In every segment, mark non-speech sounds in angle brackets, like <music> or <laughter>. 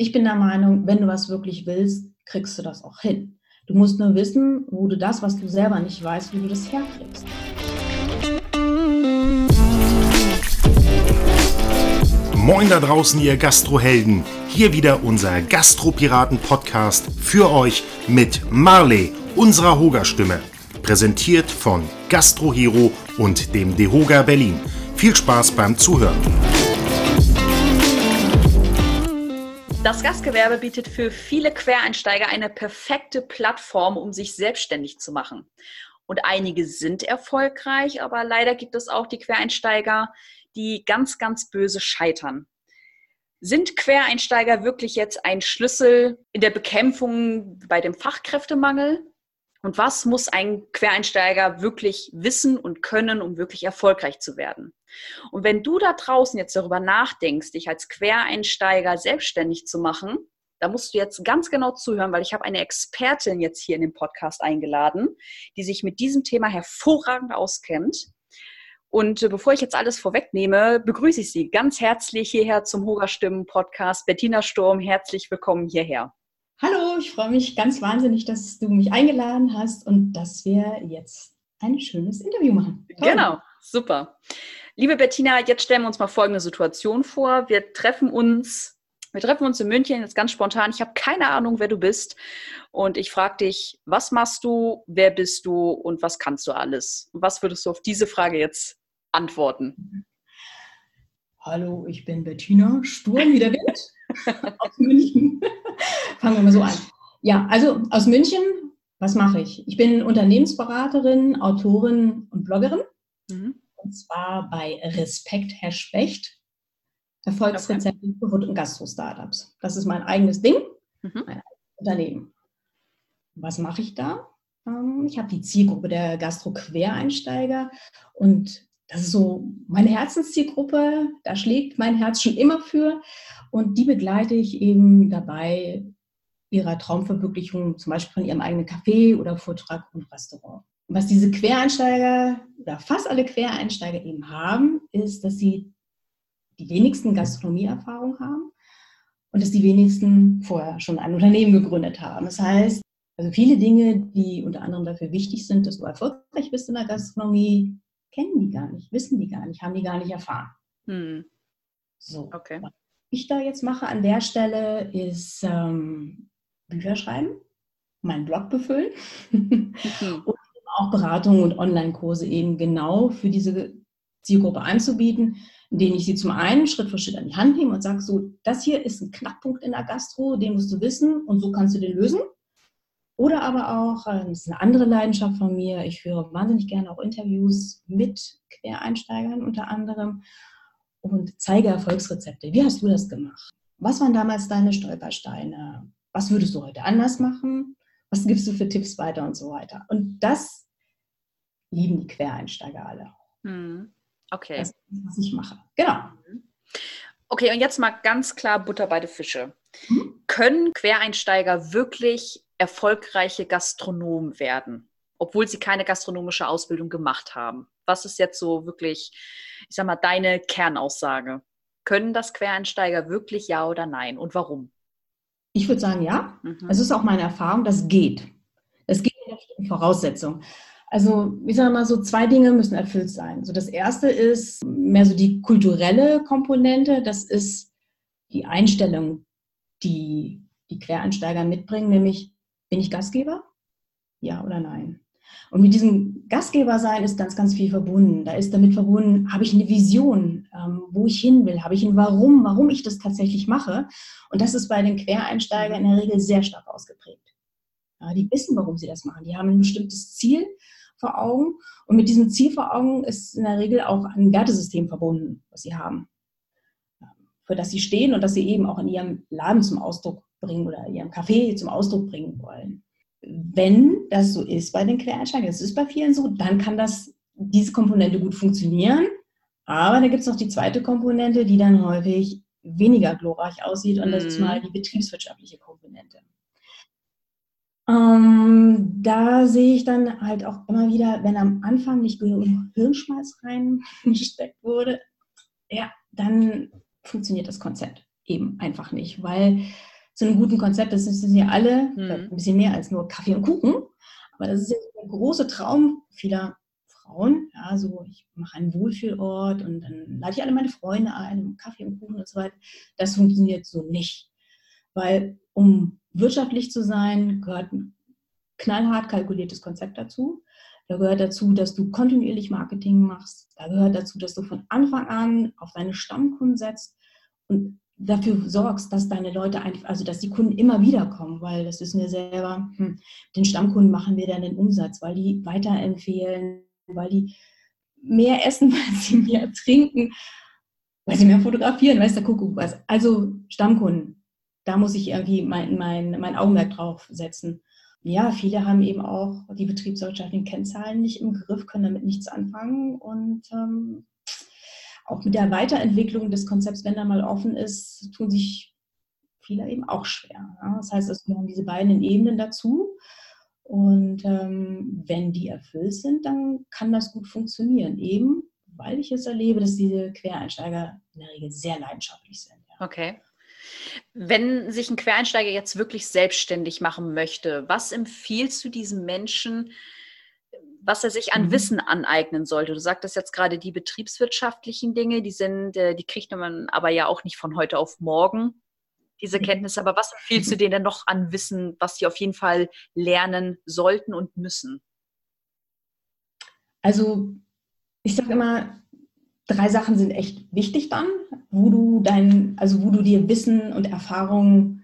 ich bin der Meinung, wenn du was wirklich willst, kriegst du das auch hin. Du musst nur wissen, wo du das, was du selber nicht weißt, wie du das herkriegst. Moin da draußen, ihr Gastrohelden. Hier wieder unser Gastropiraten-Podcast für euch mit Marley, unserer Hoga-Stimme. Präsentiert von Gastrohero und dem Dehoga Berlin. Viel Spaß beim Zuhören. Das Gastgewerbe bietet für viele Quereinsteiger eine perfekte Plattform, um sich selbstständig zu machen. Und einige sind erfolgreich, aber leider gibt es auch die Quereinsteiger, die ganz, ganz böse scheitern. Sind Quereinsteiger wirklich jetzt ein Schlüssel in der Bekämpfung bei dem Fachkräftemangel? Und was muss ein Quereinsteiger wirklich wissen und können, um wirklich erfolgreich zu werden? Und wenn du da draußen jetzt darüber nachdenkst, dich als Quereinsteiger selbstständig zu machen, da musst du jetzt ganz genau zuhören, weil ich habe eine Expertin jetzt hier in den Podcast eingeladen, die sich mit diesem Thema hervorragend auskennt. Und äh, bevor ich jetzt alles vorwegnehme, begrüße ich Sie ganz herzlich hierher zum Hoga Stimmen Podcast. Bettina Sturm, herzlich willkommen hierher. Ich freue mich ganz wahnsinnig, dass du mich eingeladen hast und dass wir jetzt ein schönes Interview machen. Toll. Genau, super. Liebe Bettina, jetzt stellen wir uns mal folgende Situation vor. Wir treffen uns, wir treffen uns in München jetzt ganz spontan. Ich habe keine Ahnung, wer du bist. Und ich frage dich, was machst du, wer bist du und was kannst du alles? Und was würdest du auf diese Frage jetzt antworten? Hallo, ich bin Bettina, Sturm wie der Wind <laughs> aus München. Fangen wir mal so an. Ja, also aus München, was mache ich? Ich bin Unternehmensberaterin, Autorin und Bloggerin. Mhm. Und zwar bei Respekt, Herr Specht. Erfolgsrezepte okay. für Food- und Gastro-Startups. Das ist mein eigenes Ding, mhm. mein eigenes Unternehmen. Was mache ich da? Ähm, ich habe die Zielgruppe der Gastro-Quereinsteiger und das ist so meine Herzenszielgruppe, da schlägt mein Herz schon immer für und die begleite ich eben dabei, ihrer Traumverwirklichung, zum Beispiel von ihrem eigenen Café oder Vortrag und Restaurant. Was diese Quereinsteiger oder fast alle Quereinsteiger eben haben, ist, dass sie die wenigsten Gastronomieerfahrung haben und dass die wenigsten vorher schon ein Unternehmen gegründet haben. Das heißt, also viele Dinge, die unter anderem dafür wichtig sind, dass du erfolgreich bist in der Gastronomie, kennen die gar nicht, wissen die gar nicht, haben die gar nicht erfahren. Hm. So. Okay. Was ich da jetzt mache an der Stelle ist ähm, Bücher schreiben, meinen Blog befüllen mhm. <laughs> und auch Beratungen und Online-Kurse eben genau für diese Zielgruppe anzubieten, in denen ich sie zum einen Schritt für Schritt an die Hand nehme und sage, so, das hier ist ein Knackpunkt in der Gastro, den musst du wissen und so kannst du den lösen. Oder aber auch, äh, das ist eine andere Leidenschaft von mir, ich führe wahnsinnig gerne auch Interviews mit Quereinsteigern unter anderem und zeige Erfolgsrezepte. Wie hast du das gemacht? Was waren damals deine Stolpersteine? Was würdest du heute anders machen? Was gibst du für Tipps weiter und so weiter? Und das lieben die Quereinsteiger alle. Hm. Okay. Das ist, was ich mache. Genau. Okay, und jetzt mal ganz klar Butter bei den Fische. Mhm. Können Quereinsteiger wirklich erfolgreiche Gastronomen werden, obwohl sie keine gastronomische Ausbildung gemacht haben? Was ist jetzt so wirklich, ich sag mal, deine Kernaussage? Können das Quereinsteiger wirklich ja oder nein und warum? Ich würde sagen ja. Mhm. Es ist auch meine Erfahrung, das geht. Es geht mit einer Voraussetzung. Also, ich sage mal so, zwei Dinge müssen erfüllt sein. So, das erste ist mehr so die kulturelle Komponente. Das ist die Einstellung, die die Quereinsteiger mitbringen, nämlich bin ich Gastgeber? Ja oder nein? Und mit diesem Gastgebersein ist ganz, ganz viel verbunden. Da ist damit verbunden, habe ich eine Vision, ähm, wo ich hin will, habe ich ein Warum, warum ich das tatsächlich mache. Und das ist bei den Quereinsteigern in der Regel sehr stark ausgeprägt. Ja, die wissen, warum sie das machen. Die haben ein bestimmtes Ziel vor Augen. Und mit diesem Ziel vor Augen ist in der Regel auch ein Wertesystem verbunden, was sie haben, für das sie stehen und das sie eben auch in ihrem Laden zum Ausdruck bringen oder ihrem Café zum Ausdruck bringen wollen. Wenn das so ist bei den Quereinsteigern, das ist bei vielen so, dann kann das, diese Komponente gut funktionieren. Aber da gibt es noch die zweite Komponente, die dann häufig weniger glorreich aussieht und das ist mhm. mal die betriebswirtschaftliche Komponente. Ähm, da sehe ich dann halt auch immer wieder, wenn am Anfang nicht genug Hirnschmalz reingesteckt <laughs> wurde, ja, dann funktioniert das Konzept eben einfach nicht, weil zu einem guten Konzept, das sind ja alle mhm. ein bisschen mehr als nur Kaffee und Kuchen, aber das ist ja der große Traum vieler Frauen. Ja, so ich mache einen Wohlfühlort und dann lade ich alle meine Freunde ein, Kaffee und Kuchen und so weiter. Das funktioniert so nicht. Weil um wirtschaftlich zu sein, gehört ein knallhart kalkuliertes Konzept dazu. Da gehört dazu, dass du kontinuierlich Marketing machst. Da gehört dazu, dass du von Anfang an auf deine Stammkunden setzt und dafür sorgst, dass deine Leute einfach, also dass die Kunden immer wieder kommen, weil das wissen wir selber, hm, den Stammkunden machen wir dann den Umsatz, weil die weiterempfehlen, weil die mehr essen, <laughs> weil sie mehr trinken, weil sie mehr fotografieren, weiß der Kuckuck was. Also Stammkunden, da muss ich irgendwie mein, mein, mein Augenmerk drauf setzen. Ja, viele haben eben auch die betriebswirtschaftlichen Kennzahlen nicht im Griff, können damit nichts anfangen und ähm, auch mit der Weiterentwicklung des Konzepts, wenn da mal offen ist, tun sich viele eben auch schwer. Ja? Das heißt, es gehören diese beiden Ebenen dazu. Und ähm, wenn die erfüllt sind, dann kann das gut funktionieren. Eben, weil ich es erlebe, dass diese Quereinsteiger in der Regel sehr leidenschaftlich sind. Ja. Okay. Wenn sich ein Quereinsteiger jetzt wirklich selbstständig machen möchte, was empfiehlst du diesem Menschen, was er sich an mhm. Wissen aneignen sollte? Du sagtest jetzt gerade die betriebswirtschaftlichen Dinge, die sind, äh, die kriegt man aber ja auch nicht von heute auf morgen diese Kenntnisse. Aber was empfiehlst du denen denn noch an Wissen, was sie auf jeden Fall lernen sollten und müssen? Also ich sage immer, drei Sachen sind echt wichtig dann, wo du dein, also wo du dir Wissen und Erfahrungen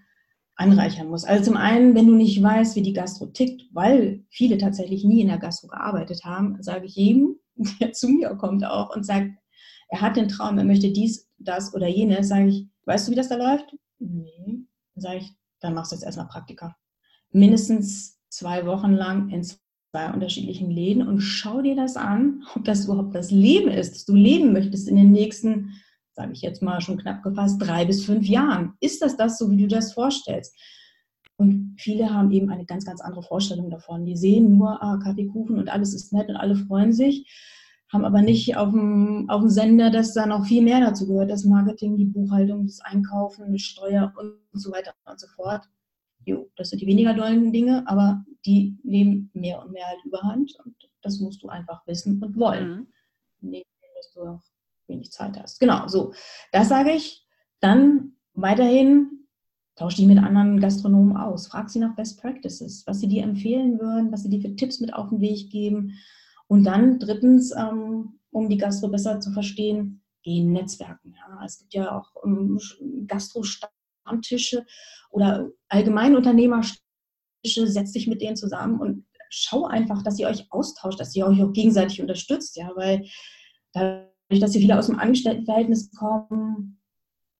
anreichern musst. Also zum einen, wenn du nicht weißt, wie die Gastro tickt, weil viele tatsächlich nie in der Gastro gearbeitet haben, sage ich jedem, <laughs> der zu mir kommt auch und sagt, er hat den Traum, er möchte dies, das oder jenes, sage ich, weißt du, wie das da läuft? Nee. Sage ich, dann machst du jetzt erstmal Praktika. Mindestens zwei Wochen lang in zwei unterschiedlichen Läden und schau dir das an, ob das überhaupt das Leben ist, das du leben möchtest in den nächsten, sage ich jetzt mal schon knapp gefasst, drei bis fünf Jahren. Ist das das so, wie du das vorstellst? Und viele haben eben eine ganz, ganz andere Vorstellung davon. Die sehen nur ah, Kaffeekuchen und alles ist nett und alle freuen sich haben aber nicht auf dem, auf dem Sender, dass da noch viel mehr dazu gehört, das Marketing, die Buchhaltung, das Einkaufen, die Steuer und so weiter und so fort. Jo, das sind die weniger dollen Dinge, aber die nehmen mehr und mehr halt überhand und das musst du einfach wissen und wollen. Mhm. Neben dass du auch wenig Zeit hast. Genau, so. Das sage ich. Dann weiterhin tausch dich mit anderen Gastronomen aus. Frag sie nach Best Practices, was sie dir empfehlen würden, was sie dir für Tipps mit auf den Weg geben und dann drittens, ähm, um die Gastro besser zu verstehen, gehen Netzwerken. Es gibt ja auch ähm, Gastro-Stammtische oder Allgemeinunternehmertische, setz dich mit denen zusammen und schau einfach, dass ihr euch austauscht, dass ihr euch auch gegenseitig unterstützt, ja, weil dadurch, dass hier viele aus dem Angestelltenverhältnis kommen,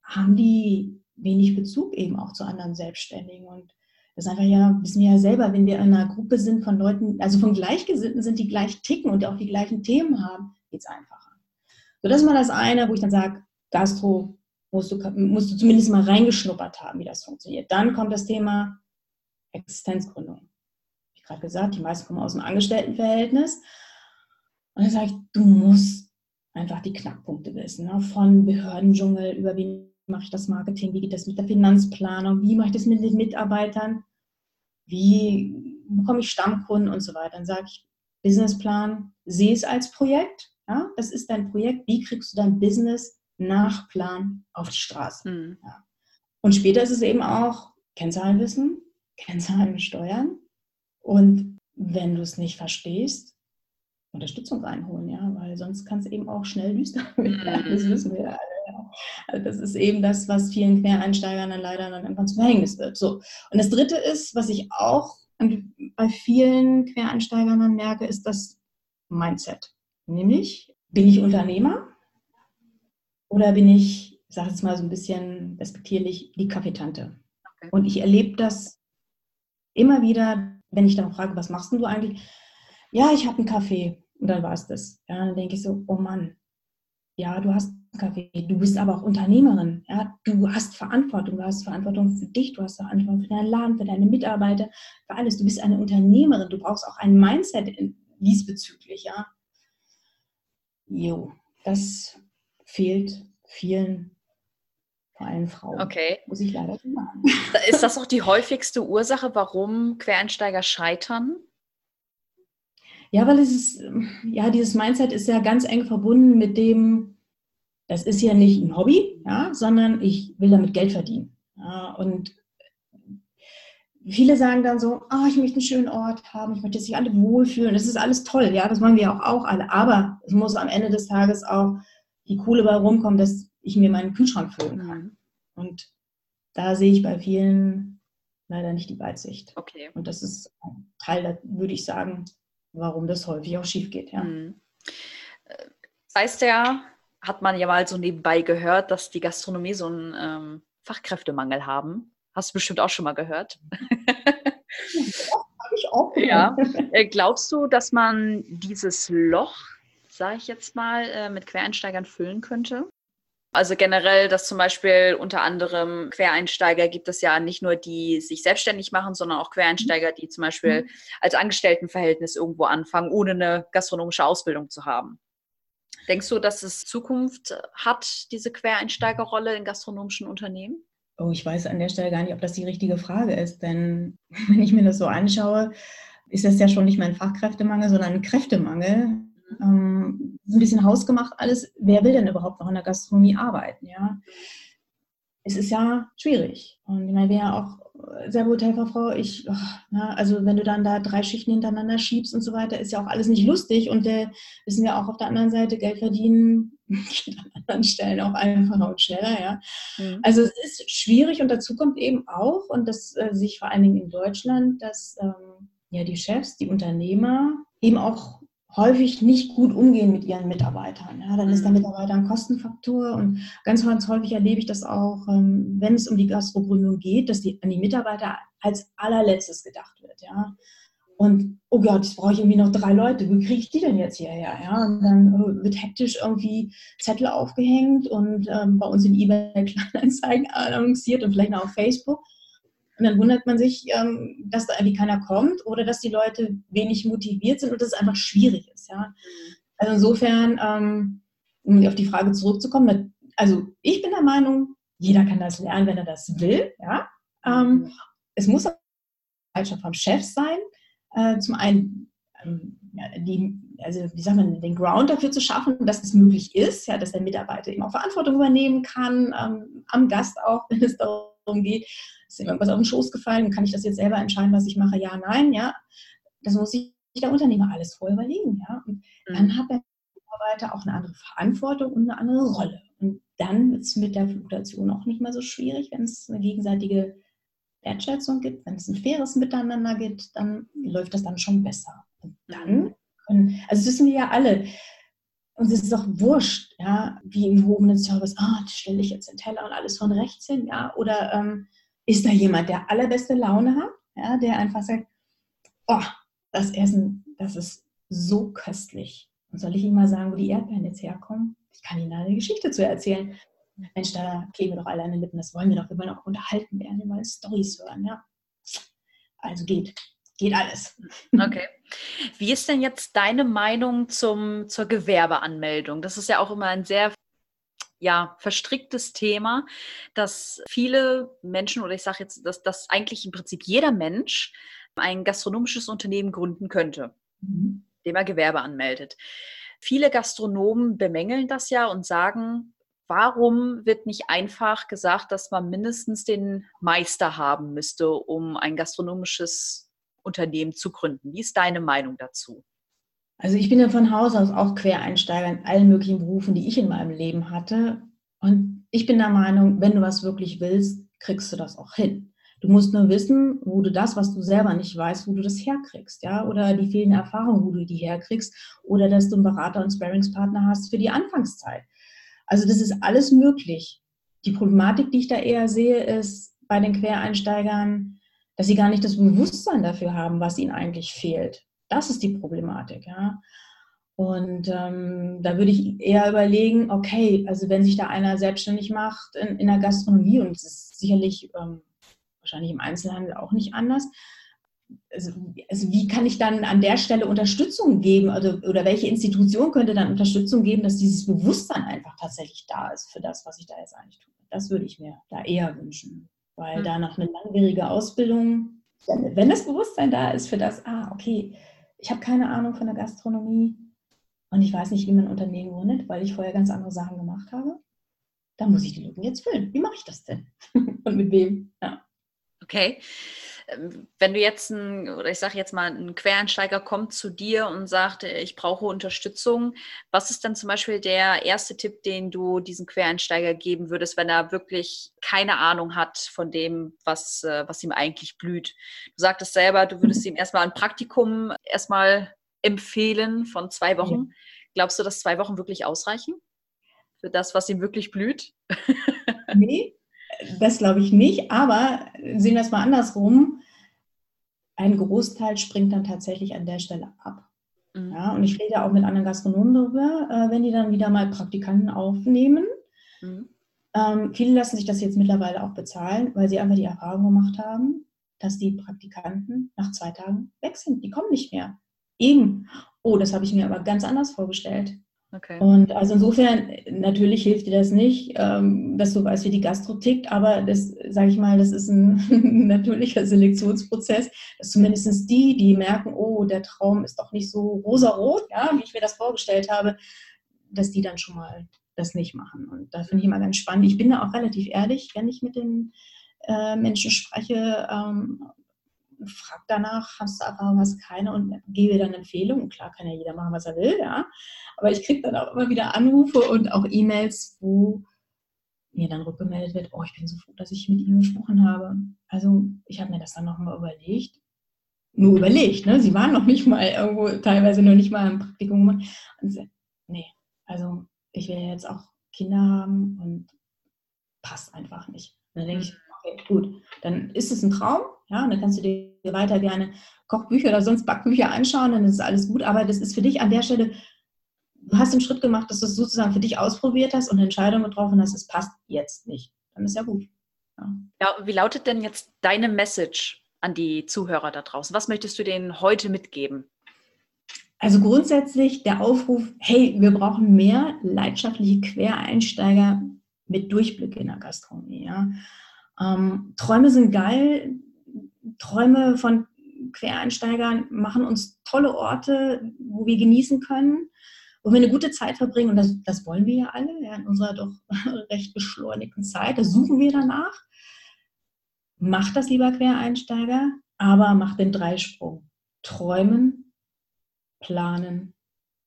haben die wenig Bezug eben auch zu anderen Selbstständigen und das ist einfach ja, wissen wir ja selber, wenn wir in einer Gruppe sind von Leuten, also von Gleichgesinnten sind, die gleich ticken und auch die gleichen Themen haben, geht es einfacher. So, das ist mal das eine, wo ich dann sage, Gastro musst du, musst du zumindest mal reingeschnuppert haben, wie das funktioniert. Dann kommt das Thema Existenzgründung. Wie gerade gesagt, die meisten kommen aus dem Angestelltenverhältnis. Und dann sage ich, du musst einfach die Knackpunkte wissen, ne? von Behördendschungel über wie mache ich das Marketing, wie geht das mit der Finanzplanung, wie mache ich das mit den Mitarbeitern, wie bekomme ich Stammkunden und so weiter. Dann sage ich, Businessplan, sehe es als Projekt. Ja? Das ist dein Projekt. Wie kriegst du dein Business nach Plan auf die Straße? Mhm. Ja. Und später ist es eben auch Kennzahlenwissen, Kennzahlen steuern. Und wenn du es nicht verstehst, Unterstützung reinholen, ja, weil sonst kann es eben auch schnell düster <laughs> werden. Das mhm. wissen wir alle. Also das ist eben das, was vielen Quereinsteigern dann leider dann irgendwann zum Verhängnis wird. So. Und das Dritte ist, was ich auch bei vielen Quereinsteigern dann merke, ist das Mindset. Nämlich, bin ich Unternehmer oder bin ich, ich sage jetzt mal so ein bisschen respektierlich, die Kaffeetante? Okay. Und ich erlebe das immer wieder, wenn ich dann frage, was machst du eigentlich? Ja, ich habe einen Kaffee. Und dann war es das. Ja, dann denke ich so, oh Mann, ja, du hast Kaffee. Du bist aber auch Unternehmerin. Ja? Du hast Verantwortung. Du hast Verantwortung für dich. Du hast Verantwortung für deinen Laden, für deine Mitarbeiter, für alles. Du bist eine Unternehmerin. Du brauchst auch ein Mindset diesbezüglich. Ja? Jo, das fehlt vielen vor allem Frauen. Okay. Muss ich leider sagen. Ist das auch die häufigste Ursache, warum Quereinsteiger scheitern? Ja, weil es ist, ja, dieses Mindset ist ja ganz eng verbunden mit dem, das ist ja nicht ein Hobby, ja, sondern ich will damit Geld verdienen. Ja, und viele sagen dann so, oh, ich möchte einen schönen Ort haben, ich möchte sich alle wohlfühlen. Das ist alles toll, ja, das wollen wir auch, auch alle. Aber es muss am Ende des Tages auch die Kohle bei rumkommen, dass ich mir meinen Kühlschrank füllen kann. Mhm. Und da sehe ich bei vielen leider nicht die Weitsicht. Okay. Und das ist ein Teil, da würde ich sagen, warum das häufig auch schief geht. Ja. Mhm. Das heißt ja, hat man ja mal so nebenbei gehört, dass die Gastronomie so einen ähm, Fachkräftemangel haben. Hast du bestimmt auch schon mal gehört. <laughs> Habe ich auch gehört. Ja. Äh, glaubst du, dass man dieses Loch, sage ich jetzt mal, äh, mit Quereinsteigern füllen könnte? Also generell, dass zum Beispiel unter anderem Quereinsteiger gibt es ja nicht nur die sich selbstständig machen, sondern auch Quereinsteiger, die zum Beispiel mhm. als Angestelltenverhältnis irgendwo anfangen, ohne eine gastronomische Ausbildung zu haben. Denkst du, dass es Zukunft hat, diese Quereinsteigerrolle in gastronomischen Unternehmen? Oh, ich weiß an der Stelle gar nicht, ob das die richtige Frage ist, denn <laughs> wenn ich mir das so anschaue, ist das ja schon nicht mehr ein Fachkräftemangel, sondern ein Kräftemangel. Ähm, ein bisschen hausgemacht alles. Wer will denn überhaupt noch in der Gastronomie arbeiten? Ja? Es ist ja schwierig. Und ich meine, wir ja auch selber Hotelfachfrau, ich, oh, na, also wenn du dann da drei Schichten hintereinander schiebst und so weiter, ist ja auch alles nicht lustig. Und äh, wissen wir auch auf der anderen Seite, Geld verdienen <laughs> geht an anderen Stellen auch einfacher und schneller, ja. Mhm. Also es ist schwierig und dazu kommt eben auch, und das äh, sehe ich vor allen Dingen in Deutschland, dass ähm, ja die Chefs, die Unternehmer eben auch häufig nicht gut umgehen mit ihren Mitarbeitern. Ja, dann ist der mhm. Mitarbeiter ein Kostenfaktor und ganz, ganz häufig erlebe ich das auch, ähm, wenn es um die Gastrogründung geht, dass die, an die Mitarbeiter als allerletztes gedacht wird. Ja. Und, oh Gott, jetzt brauche ich irgendwie noch drei Leute. Wie kriege ich die denn jetzt hierher? Ja, und dann äh, wird hektisch irgendwie Zettel aufgehängt und ähm, bei uns in eBay <laughs> Kleinanzeigen annonciert und vielleicht auch auf Facebook. Und dann wundert man sich, ähm, dass da irgendwie keiner kommt oder dass die Leute wenig motiviert sind und dass es einfach schwierig ist. Ja? Also insofern, ähm, um auf die Frage zurückzukommen, also ich bin der Meinung, jeder kann das lernen, wenn er das will. Ja? Ähm, es muss auch vom Chef sein. Äh, zum einen die, also wie sagt man, den Ground dafür zu schaffen, dass es möglich ist, ja, dass der Mitarbeiter eben auch Verantwortung übernehmen kann, ähm, am Gast auch, wenn es darum geht, ist ihm irgendwas auf den Schoß gefallen, kann ich das jetzt selber entscheiden, was ich mache? Ja, nein, ja. Das muss sich der Unternehmer alles vorher überlegen, ja. Und mhm. dann hat der Mitarbeiter auch eine andere Verantwortung und eine andere Rolle. Und dann wird es mit der Fluktuation auch nicht mehr so schwierig, wenn es eine gegenseitige Wertschätzung gibt, wenn es ein faires Miteinander gibt, dann läuft das dann schon besser. Und dann können, also das wissen wir ja alle, ist es doch wurscht, ja, wie im gehobenen Service, ah, stelle ich jetzt den Teller und alles von rechts hin, ja, oder ähm, ist da jemand, der allerbeste Laune hat, ja, der einfach sagt, oh, das Essen, das ist so köstlich. Und soll ich Ihnen mal sagen, wo die Erdbeeren jetzt herkommen? Ich kann Ihnen da eine Geschichte zu erzählen. Mensch, da kleben wir doch alle an den Lippen, das wollen wir doch, wir wollen auch unterhalten werden, wir wollen Storys hören, ja. Also geht, geht alles. Okay. Wie ist denn jetzt deine Meinung zum, zur Gewerbeanmeldung? Das ist ja auch immer ein sehr ja, verstricktes Thema, dass viele Menschen, oder ich sage jetzt, dass, dass eigentlich im Prinzip jeder Mensch ein gastronomisches Unternehmen gründen könnte, mhm. dem er Gewerbe anmeldet. Viele Gastronomen bemängeln das ja und sagen, warum wird nicht einfach gesagt, dass man mindestens den Meister haben müsste, um ein gastronomisches Unternehmen zu gründen? Wie ist deine Meinung dazu? Also ich bin ja von Haus aus auch Quereinsteiger in allen möglichen Berufen, die ich in meinem Leben hatte. Und ich bin der Meinung, wenn du was wirklich willst, kriegst du das auch hin. Du musst nur wissen, wo du das, was du selber nicht weißt, wo du das herkriegst, ja, oder die fehlende Erfahrung, wo du die herkriegst, oder dass du einen Berater und Sparringspartner hast für die Anfangszeit. Also das ist alles möglich. Die Problematik, die ich da eher sehe, ist bei den Quereinsteigern, dass sie gar nicht das Bewusstsein dafür haben, was ihnen eigentlich fehlt. Das ist die Problematik, ja. Und ähm, da würde ich eher überlegen, okay, also wenn sich da einer selbstständig macht in, in der Gastronomie, und es ist sicherlich ähm, wahrscheinlich im Einzelhandel auch nicht anders, also, also, wie kann ich dann an der Stelle Unterstützung geben oder, oder welche Institution könnte dann Unterstützung geben, dass dieses Bewusstsein einfach tatsächlich da ist für das, was ich da jetzt eigentlich tue? Das würde ich mir da eher wünschen, weil mhm. da noch eine langwierige Ausbildung, wenn das Bewusstsein da ist für das, ah, okay, ich habe keine Ahnung von der Gastronomie und ich weiß nicht, wie man Unternehmen gründet, weil ich vorher ganz andere Sachen gemacht habe, dann muss ich die Lücken jetzt füllen. Wie mache ich das denn? <laughs> und mit wem? Ja. Okay. Ähm, wenn du jetzt ein, oder ich sage jetzt mal, ein Quereinsteiger kommt zu dir und sagt, ich brauche Unterstützung, was ist dann zum Beispiel der erste Tipp, den du diesem Quereinsteiger geben würdest, wenn er wirklich keine Ahnung hat von dem, was, äh, was ihm eigentlich blüht? Du sagtest selber, du würdest ihm erstmal ein Praktikum erstmal empfehlen von zwei Wochen. Glaubst du, dass zwei Wochen wirklich ausreichen für das, was ihm wirklich blüht? <laughs> Nee, das glaube ich nicht, aber sehen wir es mal andersrum. Ein Großteil springt dann tatsächlich an der Stelle ab. Mhm. Ja, und ich rede auch mit anderen Gastronomen darüber, äh, wenn die dann wieder mal Praktikanten aufnehmen. Mhm. Ähm, viele lassen sich das jetzt mittlerweile auch bezahlen, weil sie einfach die Erfahrung gemacht haben, dass die Praktikanten nach zwei Tagen weg sind. Die kommen nicht mehr. Eben. Oh, das habe ich mir aber ganz anders vorgestellt. Okay. Und also insofern, natürlich hilft dir das nicht, ähm, dass du weißt, wie die Gastro tickt, aber das, sage ich mal, das ist ein <laughs> natürlicher Selektionsprozess, dass zumindest die, die merken, oh, der Traum ist doch nicht so rosarot, ja, wie ich mir das vorgestellt habe, dass die dann schon mal das nicht machen. Und da finde ich immer ganz spannend. Ich bin da auch relativ ehrlich, wenn ich mit den äh, Menschen spreche, ähm, frag danach, hast du Erfahrung, hast keine und gebe dann Empfehlungen. Klar kann ja jeder machen, was er will, ja. Aber ich kriege dann auch immer wieder Anrufe und auch E-Mails, wo mir dann rückgemeldet wird, oh, ich bin so froh, dass ich mit Ihnen gesprochen habe. Also ich habe mir das dann nochmal überlegt. Nur überlegt, ne? Sie waren noch nicht mal irgendwo, teilweise noch nicht mal im Praktikum. Und so, nee, also ich will jetzt auch Kinder haben und passt einfach nicht. Und dann denke ich, okay, gut, dann ist es ein Traum, ja, und dann kannst du dir weiter gerne Kochbücher oder sonst Backbücher anschauen, dann ist alles gut, aber das ist für dich an der Stelle, du hast den Schritt gemacht, dass du es sozusagen für dich ausprobiert hast und eine Entscheidung getroffen hast, es passt jetzt nicht. Dann ist ja gut. Ja. ja, wie lautet denn jetzt deine Message an die Zuhörer da draußen? Was möchtest du denen heute mitgeben? Also grundsätzlich der Aufruf, hey, wir brauchen mehr leidenschaftliche Quereinsteiger mit Durchblick in der Gastronomie. Ja. Ähm, Träume sind geil. Träume von Quereinsteigern machen uns tolle Orte, wo wir genießen können, wo wir eine gute Zeit verbringen. Und das, das wollen wir ja alle ja, in unserer doch <laughs> recht beschleunigten Zeit. Das suchen wir danach. Macht das lieber Quereinsteiger, aber macht den Dreisprung. Träumen, planen,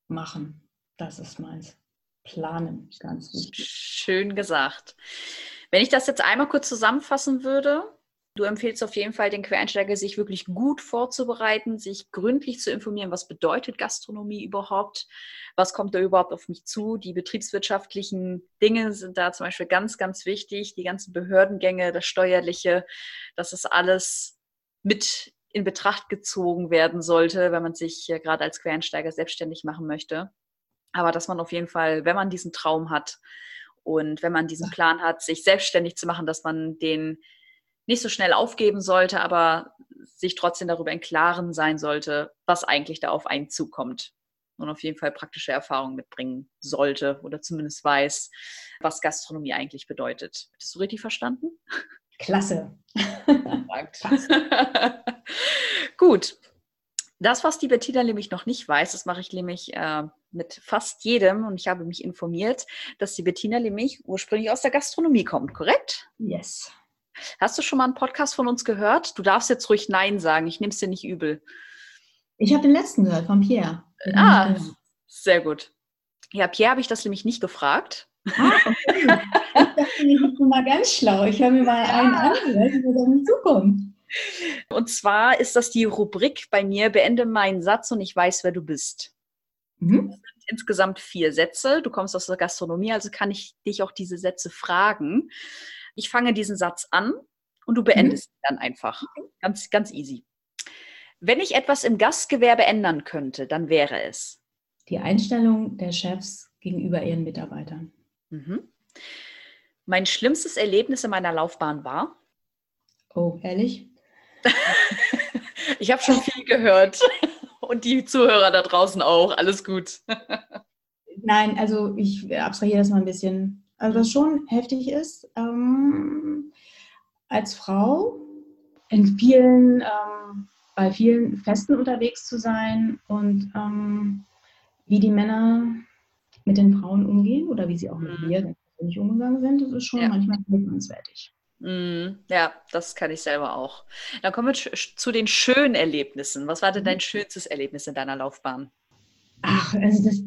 machen. Das ist meins. Planen, ganz wichtig. Schön gesagt. Wenn ich das jetzt einmal kurz zusammenfassen würde, du empfiehlst auf jeden Fall den Quereinsteiger, sich wirklich gut vorzubereiten, sich gründlich zu informieren, was bedeutet Gastronomie überhaupt, was kommt da überhaupt auf mich zu. Die betriebswirtschaftlichen Dinge sind da zum Beispiel ganz, ganz wichtig, die ganzen Behördengänge, das Steuerliche, dass es alles mit in Betracht gezogen werden sollte, wenn man sich gerade als Quereinsteiger selbstständig machen möchte. Aber dass man auf jeden Fall, wenn man diesen Traum hat, und wenn man diesen Plan hat, sich selbstständig zu machen, dass man den nicht so schnell aufgeben sollte, aber sich trotzdem darüber im Klaren sein sollte, was eigentlich da auf einen zukommt. Und auf jeden Fall praktische Erfahrungen mitbringen sollte oder zumindest weiß, was Gastronomie eigentlich bedeutet. Hast du richtig verstanden? Klasse. <laughs> Gut. Das, was die Bettina nämlich noch nicht weiß, das mache ich nämlich äh, mit fast jedem und ich habe mich informiert, dass die Bettina nämlich ursprünglich aus der Gastronomie kommt, korrekt? Yes. Hast du schon mal einen Podcast von uns gehört? Du darfst jetzt ruhig Nein sagen, ich nehme es dir nicht übel. Ich habe den letzten gehört, von Pierre. Den ah, sehr gut. Ja, Pierre habe ich das nämlich nicht gefragt. Ah, okay. ich dachte, ich mal ganz schlau. Ich höre mir mal einen an, was auf mich zukommt. Und zwar ist das die Rubrik bei mir, beende meinen Satz und ich weiß, wer du bist. Mhm. sind insgesamt vier Sätze. Du kommst aus der Gastronomie, also kann ich dich auch diese Sätze fragen. Ich fange diesen Satz an und du beendest mhm. ihn dann einfach. Ganz, ganz easy. Wenn ich etwas im Gastgewerbe ändern könnte, dann wäre es. Die Einstellung der Chefs gegenüber ihren Mitarbeitern. Mhm. Mein schlimmstes Erlebnis in meiner Laufbahn war? Oh, ehrlich? ich habe schon viel gehört und die Zuhörer da draußen auch. Alles gut. Nein, also ich abstrahiere das mal ein bisschen. Also was schon heftig ist, ähm, als Frau in vielen, ähm, bei vielen Festen unterwegs zu sein und ähm, wie die Männer mit den Frauen umgehen oder wie sie auch mit mhm. mir nicht umgegangen sind, das ist schon ja. manchmal vermittlungswertig. Mhm. Ja, das kann ich selber auch. Dann kommen wir zu den schönen Erlebnissen. Was war denn dein mhm. schönstes Erlebnis in deiner Laufbahn? Ach, also das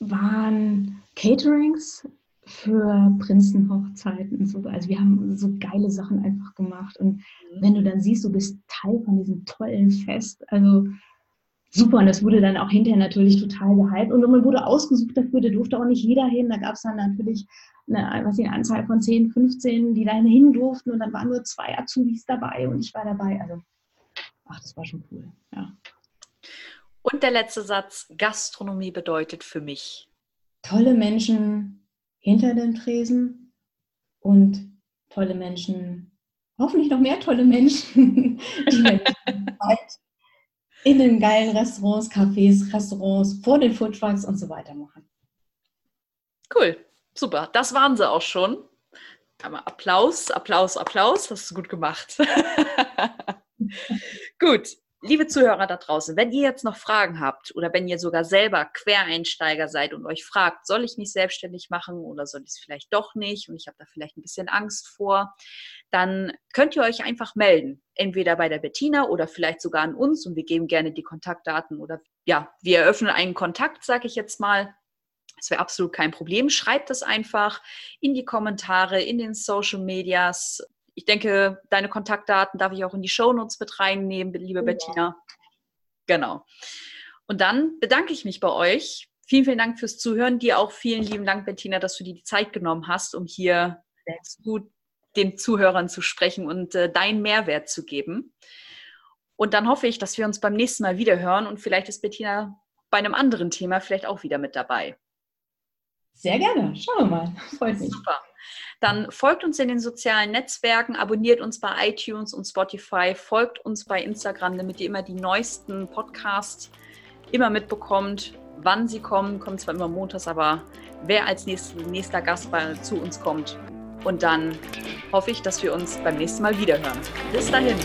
waren Caterings für Prinzenhochzeiten. So. Also wir haben so geile Sachen einfach gemacht. Und mhm. wenn du dann siehst, du bist Teil von diesem tollen Fest, also super. Und das wurde dann auch hinterher natürlich total gehypt. Und man wurde ausgesucht dafür, da durfte auch nicht jeder hin. Da gab es dann natürlich eine, was eine Anzahl von 10, 15, die da hin durften. Und dann waren nur zwei Azubis dabei und ich war dabei. Also, ach, das war schon cool. Ja. Und der letzte Satz: Gastronomie bedeutet für mich. Tolle Menschen hinter dem Tresen und tolle Menschen, hoffentlich noch mehr tolle Menschen, <laughs> die in den geilen Restaurants, Cafés, Restaurants, vor den Foodtrucks und so weiter machen. Cool, super. Das waren sie auch schon. Einmal Applaus, Applaus, Applaus. Hast du gut gemacht. <laughs> gut. Liebe Zuhörer da draußen, wenn ihr jetzt noch Fragen habt oder wenn ihr sogar selber Quereinsteiger seid und euch fragt, soll ich mich selbstständig machen oder soll ich es vielleicht doch nicht und ich habe da vielleicht ein bisschen Angst vor, dann könnt ihr euch einfach melden. Entweder bei der Bettina oder vielleicht sogar an uns und wir geben gerne die Kontaktdaten oder ja, wir eröffnen einen Kontakt, sage ich jetzt mal. Das wäre absolut kein Problem. Schreibt es einfach in die Kommentare, in den Social Medias ich denke, deine Kontaktdaten darf ich auch in die Shownotes mit reinnehmen, liebe ja. Bettina. Genau. Und dann bedanke ich mich bei euch. Vielen, vielen Dank fürs Zuhören. Dir auch vielen lieben Dank, Bettina, dass du dir die Zeit genommen hast, um hier gut den Zuhörern zu sprechen und äh, deinen Mehrwert zu geben. Und dann hoffe ich, dass wir uns beim nächsten Mal wieder hören und vielleicht ist Bettina bei einem anderen Thema vielleicht auch wieder mit dabei. Sehr gerne. Schauen wir mal. <laughs> Freut mich. Super dann folgt uns in den sozialen Netzwerken, abonniert uns bei iTunes und Spotify, folgt uns bei Instagram, damit ihr immer die neuesten Podcasts immer mitbekommt, wann sie kommen. Kommt zwar immer montags, aber wer als nächster, nächster Gast bei, zu uns kommt. Und dann hoffe ich, dass wir uns beim nächsten Mal wiederhören. Bis dahin.